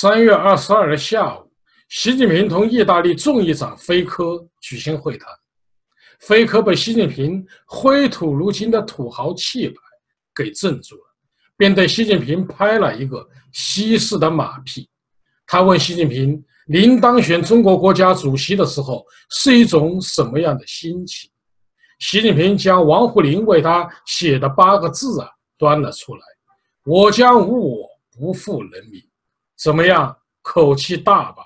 三月二十二日下午，习近平同意大利众议长菲科举行会谈。菲科被习近平挥土如金的土豪气派给镇住了，便对习近平拍了一个西式的马屁。他问习近平：“您当选中国国家主席的时候是一种什么样的心情？”习近平将王沪宁为他写的八个字啊端了出来：“我将无我，不负人民。”怎么样？口气大吧？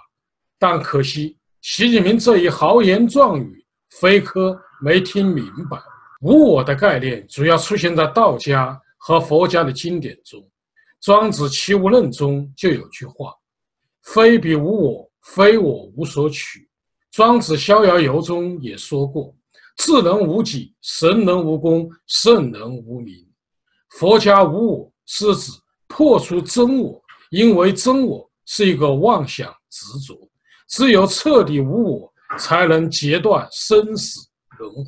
但可惜，习近平这一豪言壮语，非科没听明白。无我的概念主要出现在道家和佛家的经典中，《庄子·齐物论》中就有句话：“非彼无我，非我无所取。”《庄子·逍遥游》中也说过：“智能无己，神能无功，圣能无名。”佛家无我是指破除真我。因为真我是一个妄想执着，只有彻底无我，才能截断生死轮回。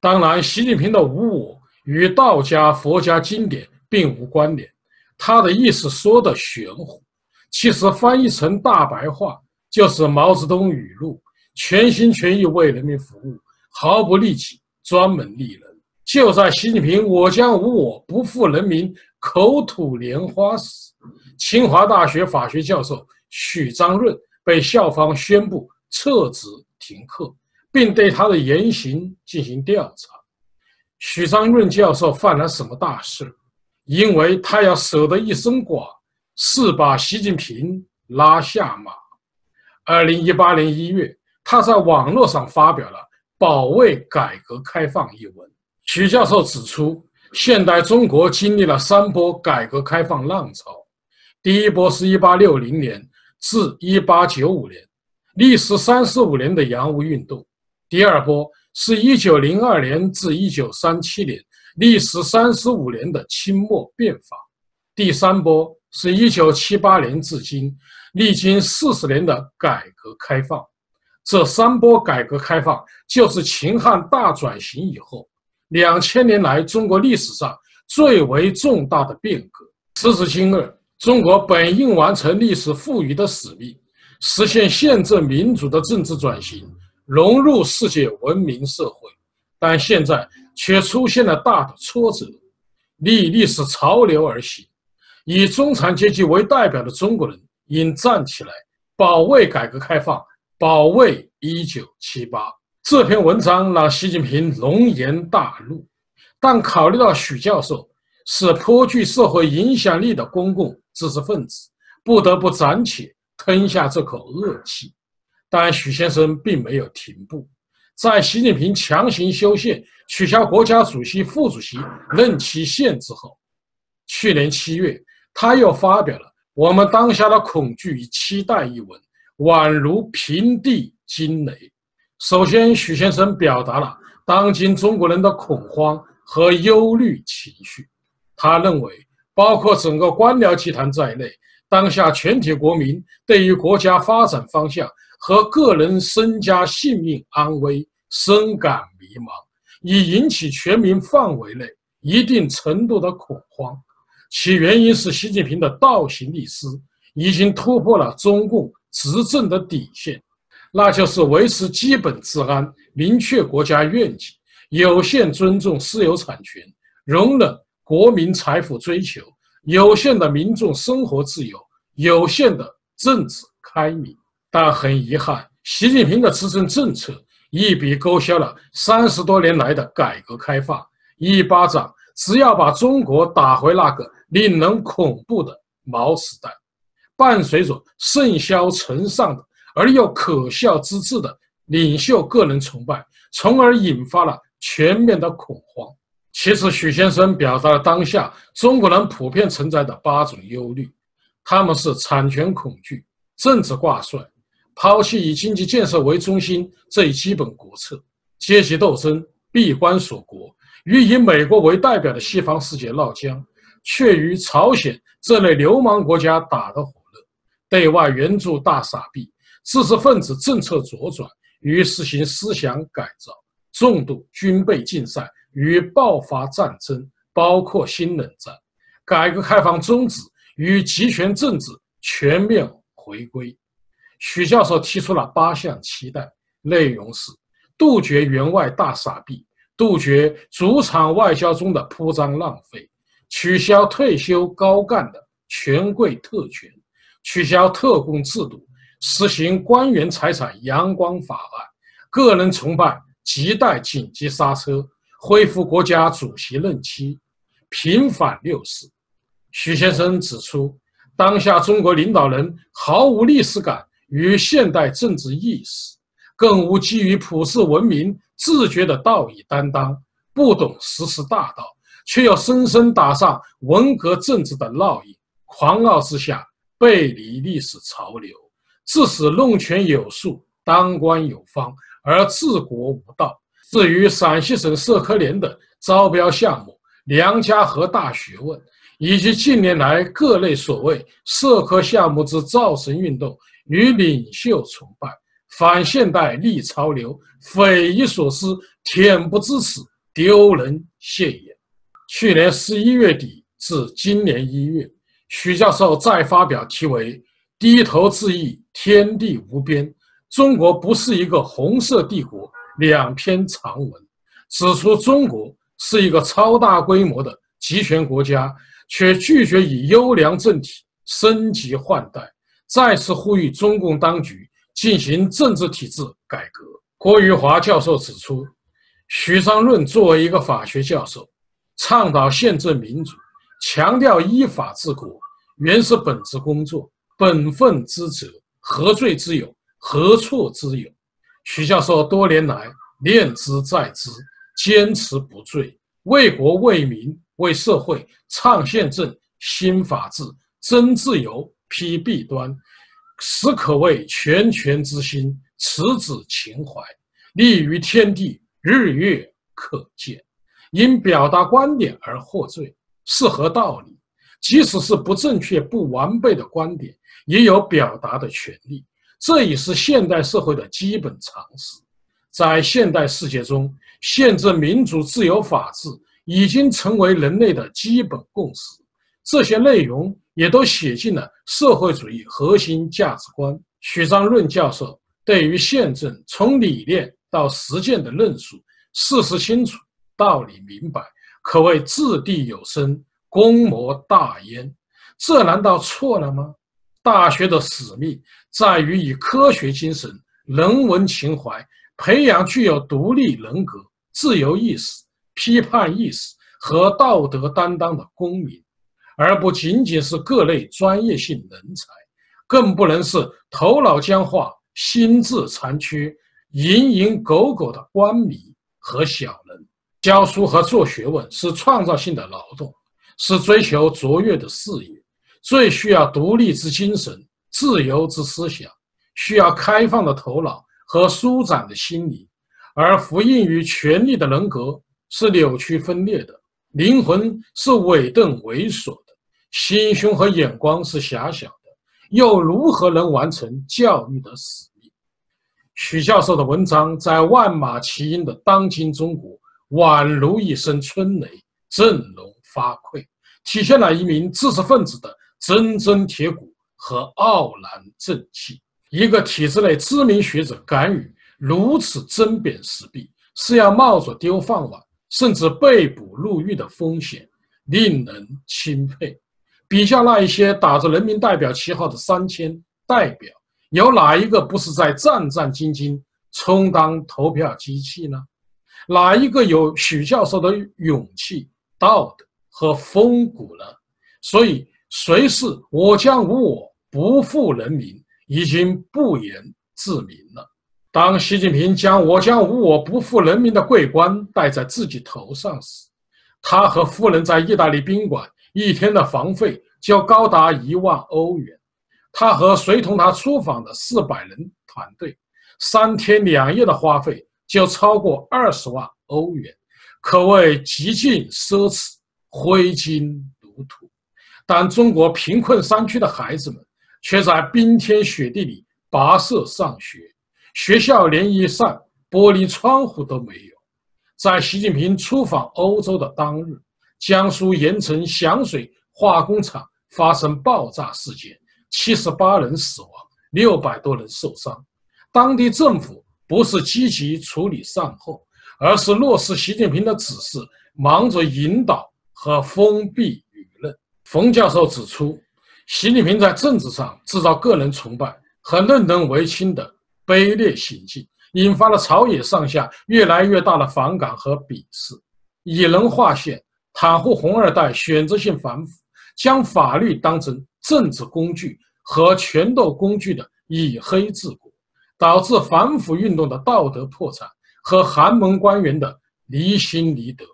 当然，习近平的无我与道家、佛家经典并无关联，他的意思说的玄乎，其实翻译成大白话就是毛泽东语录：全心全意为人民服务，毫不利己，专门利人。就在习近平“我将无我，不负人民”口吐莲花时，清华大学法学教授许章润被校方宣布撤职停课，并对他的言行进行调查。许章润教授犯了什么大事？因为他要舍得一身剐，是把习近平拉下马。二零一八年一月，他在网络上发表了《保卫改革开放》一文。许教授指出，现代中国经历了三波改革开放浪潮。第一波是1860年至1895年，历时三十五年的洋务运动；第二波是1902年至1937年，历时三十五年的清末变法；第三波是1978年至今，历经四十年的改革开放。这三波改革开放就是秦汉大转型以后两千年来中国历史上最为重大的变革。时至今日。中国本应完成历史赋予的使命，实现宪政民主的政治转型，融入世界文明社会，但现在却出现了大的挫折。逆历史潮流而行，以中产阶级为代表的中国人应站起来，保卫改革开放，保卫一九七八。这篇文章让习近平龙颜大怒，但考虑到许教授是颇具社会影响力的公共。知识分子不得不暂且吞下这口恶气，但许先生并没有停步。在习近平强行修宪、取消国家主席、副主席任期限制后，去年七月，他又发表了《我们当下的恐惧与期待》一文，宛如平地惊雷。首先，许先生表达了当今中国人的恐慌和忧虑情绪，他认为。包括整个官僚集团在内，当下全体国民对于国家发展方向和个人身家性命安危深感迷茫，已引起全民范围内一定程度的恐慌。其原因是习近平的倒行逆施已经突破了中共执政的底线，那就是维持基本治安、明确国家愿景、有限尊重私有产权、容忍。国民财富追求有限的民众生活自由，有限的政治开明，但很遗憾，习近平的执政政策一笔勾销了三十多年来的改革开放，一巴掌只要把中国打回那个令人恐怖的毛时代，伴随着甚嚣尘上的而又可笑之至的领袖个人崇拜，从而引发了全面的恐慌。其实，许先生表达了当下中国人普遍存在的八种忧虑，他们是产权恐惧、政治挂帅、抛弃以经济建设为中心这一基本国策、阶级斗争、闭关锁国，与以美国为代表的西方世界闹僵，却与朝鲜这类流氓国家打得火热，对外援助大傻逼，知识分子政策左转与实行思想改造，重度军备竞赛。与爆发战争，包括新冷战，改革开放终止与集权政治全面回归。许教授提出了八项期待，内容是：杜绝员外大傻逼，杜绝主场外交中的铺张浪费，取消退休高干的权贵特权，取消特工制度，实行官员财产阳光法案，个人崇拜亟待紧急刹车，恢复国家主席任期，平反六四。许先生指出，当下中国领导人毫无历史感与现代政治意识，更无基于普世文明自觉的道义担当，不懂实施大道，却又深深打上文革政治的烙印，狂傲之下背离历史潮流，致使弄权有术、当官有方，而治国无道。至于陕西省社科联的招标项目“梁家河大学问”。以及近年来各类所谓社科项目之造神运动与领袖崇拜、反现代逆潮流、匪夷所思、恬不知耻、丢人现眼。去年十一月底至今年一月，许教授再发表题为《低头自缢，天地无边：中国不是一个红色帝国》两篇长文，指出中国是一个超大规模的集权国家。却拒绝以优良政体升级换代，再次呼吁中共当局进行政治体制改革。郭玉华教授指出，许章润作为一个法学教授，倡导宪政民主，强调依法治国，原是本职工作、本分之责，何罪之有？何错之有？许教授多年来念之在之，坚持不罪，为国为民。为社会倡宪政、新法治、增自由、批弊端，实可谓拳拳之心，持子情怀，立于天地，日月可见。因表达观点而获罪，是何道理？即使是不正确、不完备的观点，也有表达的权利。这已是现代社会的基本常识。在现代世界中，宪政、民主、自由、法治。已经成为人类的基本共识，这些内容也都写进了社会主义核心价值观。许章润教授对于宪政从理念到实践的论述，事实清楚，道理明白，可谓掷地有声，功摩大焉。这难道错了吗？大学的使命在于以科学精神、人文情怀，培养具有独立人格、自由意识。批判意识和道德担当的公民，而不仅仅是各类专业性人才，更不能是头脑僵化、心智残缺、蝇营狗苟的官迷和小人。教书和做学问是创造性的劳动，是追求卓越的事业，最需要独立之精神、自由之思想，需要开放的头脑和舒展的心灵，而服膺于权力的人格。是扭曲分裂的灵魂，是伪钝猥琐的心胸和眼光是狭小的，又如何能完成教育的使命？许教授的文章在万马齐喑的当今中国，宛如一声春雷，振聋发聩，体现了一名知识分子的铮铮铁骨和傲然正气。一个体制内知名学者敢于如此针砭时弊，是要冒着丢饭碗。甚至被捕入狱的风险，令人钦佩。比较那一些打着人民代表旗号的三千代表，有哪一个不是在战战兢兢充当投票机器呢？哪一个有许教授的勇气、道德和风骨呢？所以，谁是我将无我，不负人民，已经不言自明了。当习近平将“我将无我，不负人民”的桂冠戴在自己头上时，他和夫人在意大利宾馆一天的房费就高达一万欧元，他和随同他出访的四百人团队三天两夜的花费就超过二十万欧元，可谓极尽奢侈，挥金如土。但中国贫困山区的孩子们却在冰天雪地里跋涉上学。学校连一扇玻璃窗户都没有。在习近平出访欧洲的当日，江苏盐城响水化工厂发生爆炸事件，七十八人死亡，六百多人受伤。当地政府不是积极处理善后，而是落实习近平的指示，忙着引导和封闭。冯教授指出，习近平在政治上制造个人崇拜和任人唯亲的卑劣行径，引发了朝野上下越来越大的反感和鄙视。以人划线，袒护红二代选择性反腐，将法律当成政治工具和权斗工具的以黑治国，导致反腐运动的道德破产和寒门官员的离心离德，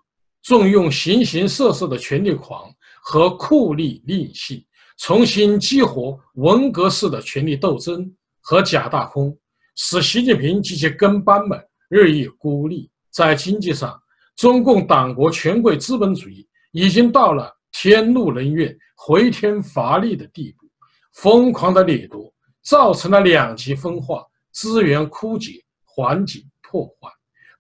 重用形形色色的权力狂和酷吏吝性，重新激活文革式的权力斗争和假大空，使习近平及其跟班们日益孤立。在经济上，中共党国权贵资本主义已经到了天怒人怨、回天乏力的地步，疯狂的掠夺造成了两极分化、资源枯竭、环境破坏、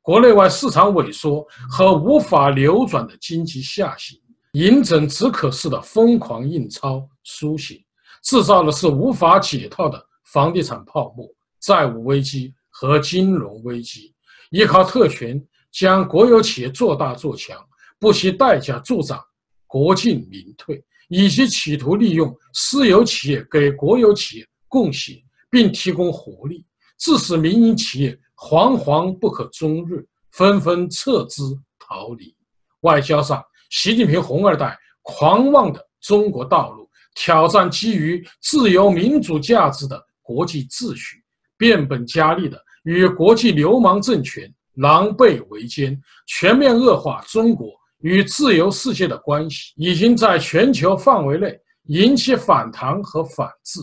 国内外市场萎缩和无法流转的经济下行，饮鸩止渴式的疯狂印钞书写，制造的是无法解套的房地产泡沫、债务危机和金融危机，依靠特权。将国有企业做大做强，不惜代价助长国进民退，以及企图利用私有企业给国有企业贡献并提供活力，致使民营企业惶惶不可终日，纷纷撤资逃离。外交上，习近平红二代狂妄的中国道路，挑战基于自由民主价值的国际秩序，变本加厉的与国际流氓政权。狼狈为奸，全面恶化中国与自由世界的关系，已经在全球范围内引起反弹和反制。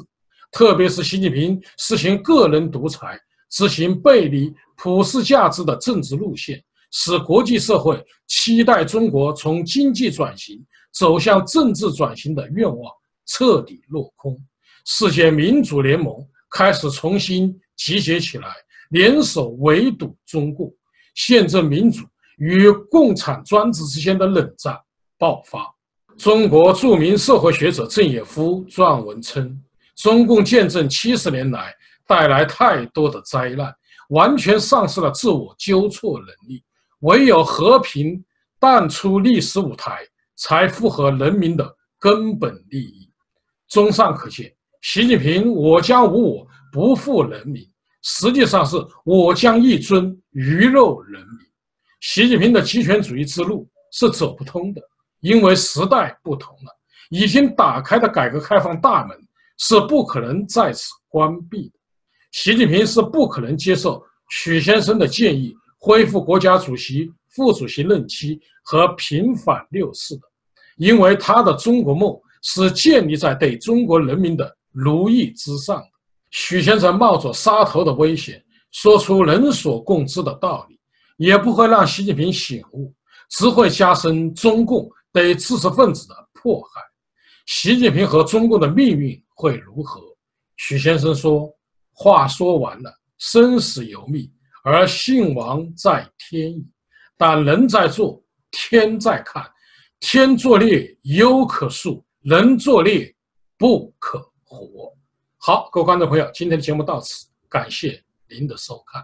特别是习近平实行个人独裁、执行背离普世价值的政治路线，使国际社会期待中国从经济转型走向政治转型的愿望彻底落空。世界民主联盟开始重新集结起来，联手围堵中共。宪政民主与共产专制之间的冷战爆发。中国著名社会学者郑也夫撰文称：“中共建政七十年来带来太多的灾难，完全丧失了自我纠错能力。唯有和平淡出历史舞台，才符合人民的根本利益。”综上可见，习近平“我将无我，不负人民”。实际上是我将一尊鱼肉人民。习近平的极权主义之路是走不通的，因为时代不同了，已经打开的改革开放大门是不可能再次关闭的。习近平是不可能接受许先生的建议，恢复国家主席、副主席任期和平反六四的，因为他的中国梦是建立在对中国人民的奴役之上的。许先生冒着杀头的危险，说出人所共知的道理，也不会让习近平醒悟，只会加深中共对知识分子的迫害。习近平和中共的命运会如何？许先生说：“话说完了，生死由命，而兴亡在天矣。但人在做，天在看。天作孽，犹可恕；人作孽，不可活。”好，各位观众朋友，今天的节目到此，感谢您的收看。